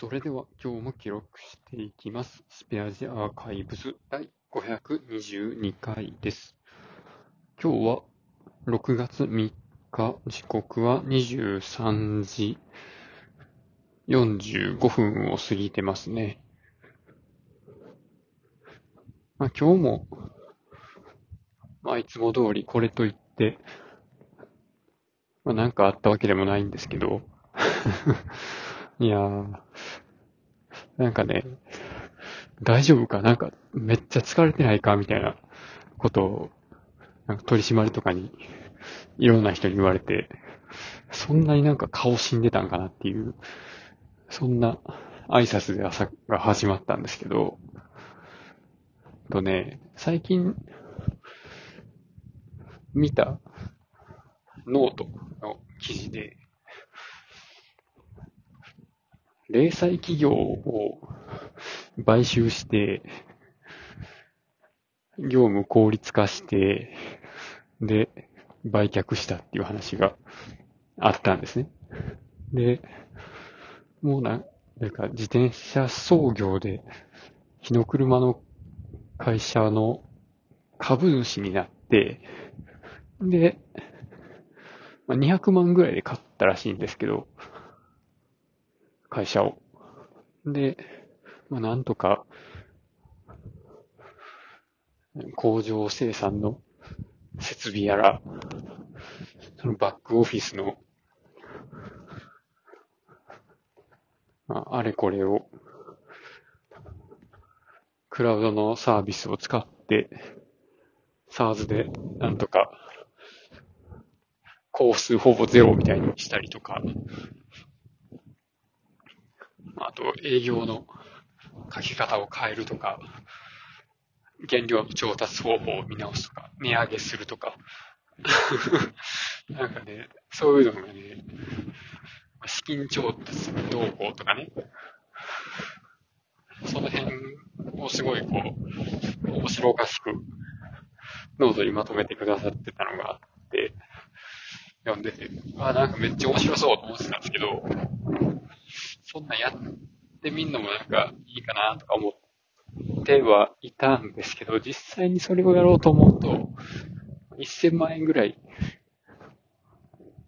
それでは今日も記録していきます。スペアジアーカイブス第522回です。今日は6月3日、時刻は23時45分を過ぎてますね。まあ、今日も、まあ、いつも通りこれといって、まあ、なんかあったわけでもないんですけど、いやー、なんかね、大丈夫か？なんか、めっちゃ疲れてないか？みたいなことを、なんか取り締まりとかに、いろんな人に言われて、そんなになんか顔死んでたんかなっていう、そんな挨拶で朝が始まったんですけど、とね、最近、見たノートの記事で、零細企業を買収して、業務効率化して、で、売却したっていう話があったんですね。で、もうな、なんか自転車操業で、日の車の会社の株主になって、で、200万ぐらいで買ったらしいんですけど、会社を。で、まあ、なんとか、工場生産の設備やら、そのバックオフィスの、まあ、あれこれを、クラウドのサービスを使って、SARS でなんとか、工数ほぼゼロみたいにしたりとか、と営業の書き方を変えるとか、原料の調達方法を見直すとか、値上げするとか。なんかね、そういうのがね、資金調達どうこうとかね、その辺をすごいこう、面白おかしく、ノートにまとめてくださってたのがあって、読んでて、あ、なんかめっちゃ面白そうと思ってたんですけど、そんなんやってみんのもなんかいいかなとか思ってはいたんですけど、実際にそれをやろうと思うと、1000万円ぐらい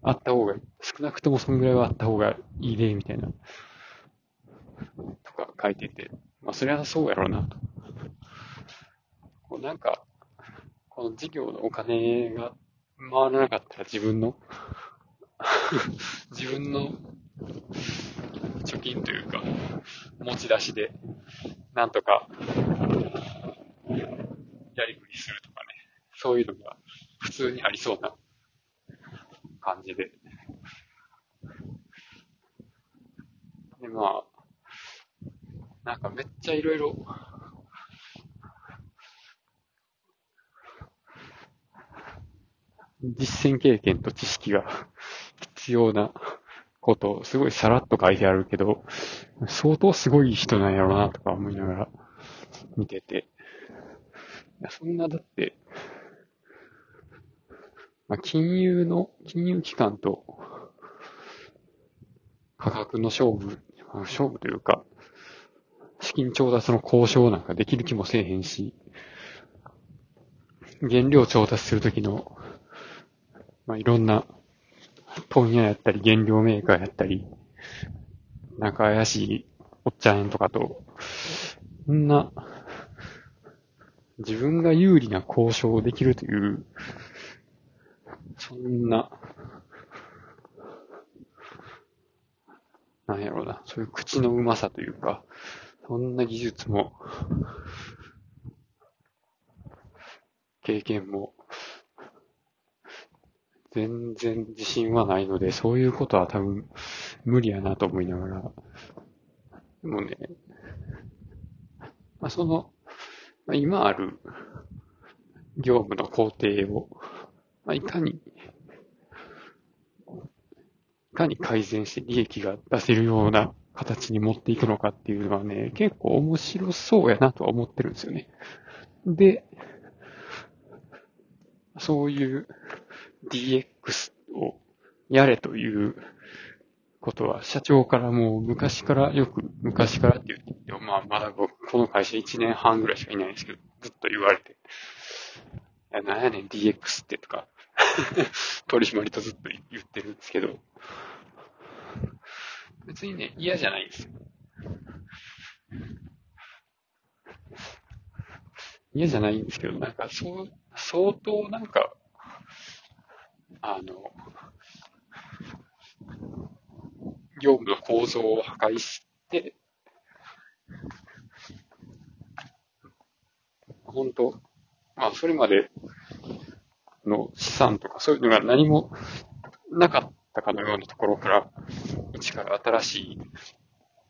あった方が、少なくともそんぐらいはあった方がいいね、みたいな、とか書いてて、まあそれはそうやろうなと。こうなんか、この事業のお金が回らなかったら自分の 自分の貯金というか、持ち出しで、なんとか、やりくりするとかね、そういうのが普通にありそうな感じで。で、まあ、なんかめっちゃいろいろ、実践経験と知識が 必要なことすごいさらっと書いてあるけど、相当すごい人なんやろうなとか思いながら見てて。いやそんなだって、まあ、金融の、金融機関と価格の勝負、勝負というか、資金調達の交渉なんかできる気もせえへんし、原料調達するときの、まあ、いろんな問屋やったり、原料メーカーやったり、なんか怪しいおっちゃんとかと、そんな、自分が有利な交渉をできるという、そんな、なんやろうな、そういう口のうまさというか、そんな技術も、経験も、全然自信はないので、そういうことは多分無理やなと思いながら。でもね、まあ、その、まあ、今ある業務の工程を、まあ、いかに、いかに改善して利益が出せるような形に持っていくのかっていうのはね、結構面白そうやなとは思ってるんですよね。で、そういう DX をやれということは、社長からもう昔からよく、昔からって言っても、まあまだ僕、この会社1年半ぐらいしかいないんですけど、ずっと言われて、いや、なんやねん DX ってとか、取締りとずっと言ってるんですけど、別にね、嫌じゃないんですよ。嫌じゃないんですけど、なんか、そう、相当なんか、あの、業務の構造を破壊して、本当まあ、それまでの資産とかそういうのが何もなかったかのようなところから、一から新しい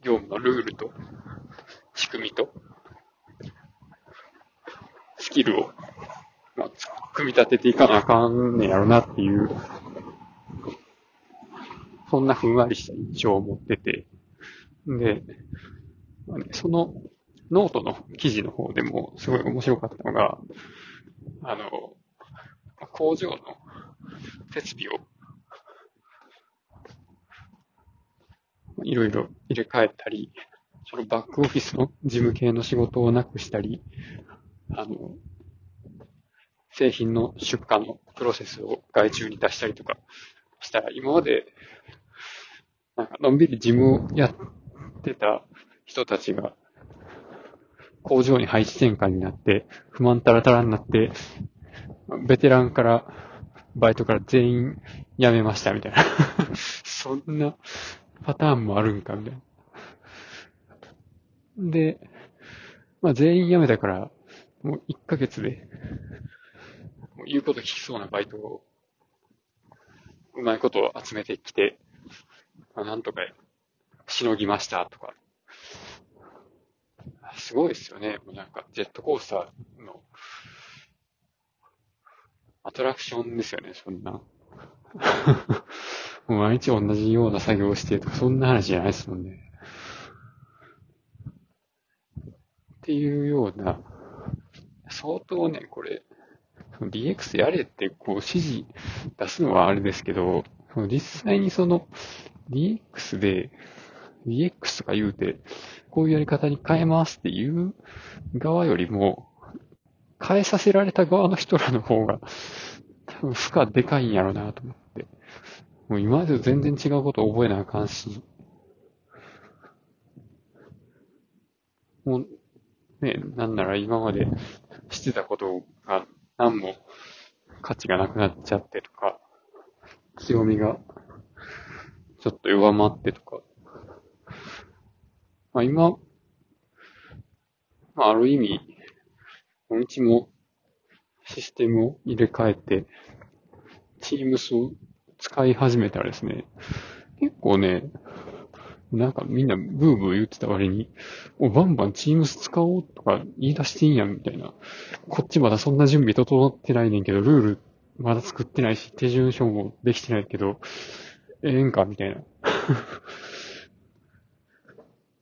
業務のルールと、仕組みと、スキルを、まあ、組み立てていかなあかんねやろなっていう、そんなふんわりした印象を持ってて、で、そのノートの記事の方でもすごい面白かったのが、あの、工場の設備をいろいろ入れ替えたり、そのバックオフィスの事務系の仕事をなくしたり、あの、製品の出荷のプロセスを外注に出したりとかしたら、今まで、なんかのんびり事務をやってた人たちが、工場に配置転換になって、不満たらたらになって、ベテランから、バイトから全員辞めましたみたいな そんなパターンもあるんかみたいな。で、まあ全員辞めたから、もう1ヶ月で、もう言うこと聞きそうなバイトを、うまいことを集めてきて、まあ、なんとかしのぎましたとか。すごいですよね。もうなんか、ジェットコースターのアトラクションですよね、そんな。もう毎日同じような作業をしてとか、そんな話じゃないですもんね。っていうような、相当ね、これ、DX やれってこう指示出すのはあれですけど、実際にその DX で、DX とか言うて、こういうやり方に変えますっていう側よりも、変えさせられた側の人らの方が、多分負荷でかいんやろうなと思って。もう今までと全然違うことを覚えなあかんし、もう、ね、なんなら今までしてたことが何も価値がなくなっちゃってとか、強みがちょっと弱まってとか、まあ今、まあある意味、うちもシステムを入れ替えて、Teams を使い始めたらですね、結構ね、なんかみんなブーブー言ってた割に、お、バンバン Teams 使おうとか言い出していいんやんみたいな。こっちまだそんな準備整ってないねんけど、ルールまだ作ってないし、手順書もできてないけど、ええんかみたいな。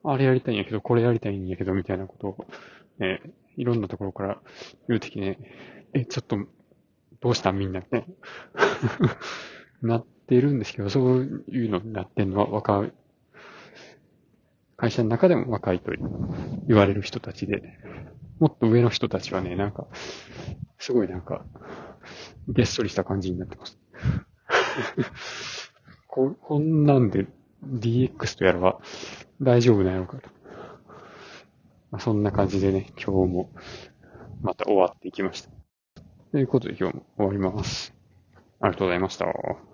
あれやりたいんやけど、これやりたいんやけど、みたいなことを、ね、いろんなところから言うてきね、え、ちょっと、どうしたみんなね。なってるんですけど、そういうのになってんのは若い、会社の中でも若いと言われる人たちで、もっと上の人たちはね、なんか、すごいなんか、げっそりした感じになってます。こ、こんなんで DX とやらは大丈夫なのかと。まあ、そんな感じでね、今日もまた終わっていきました。ということで今日も終わります。ありがとうございました。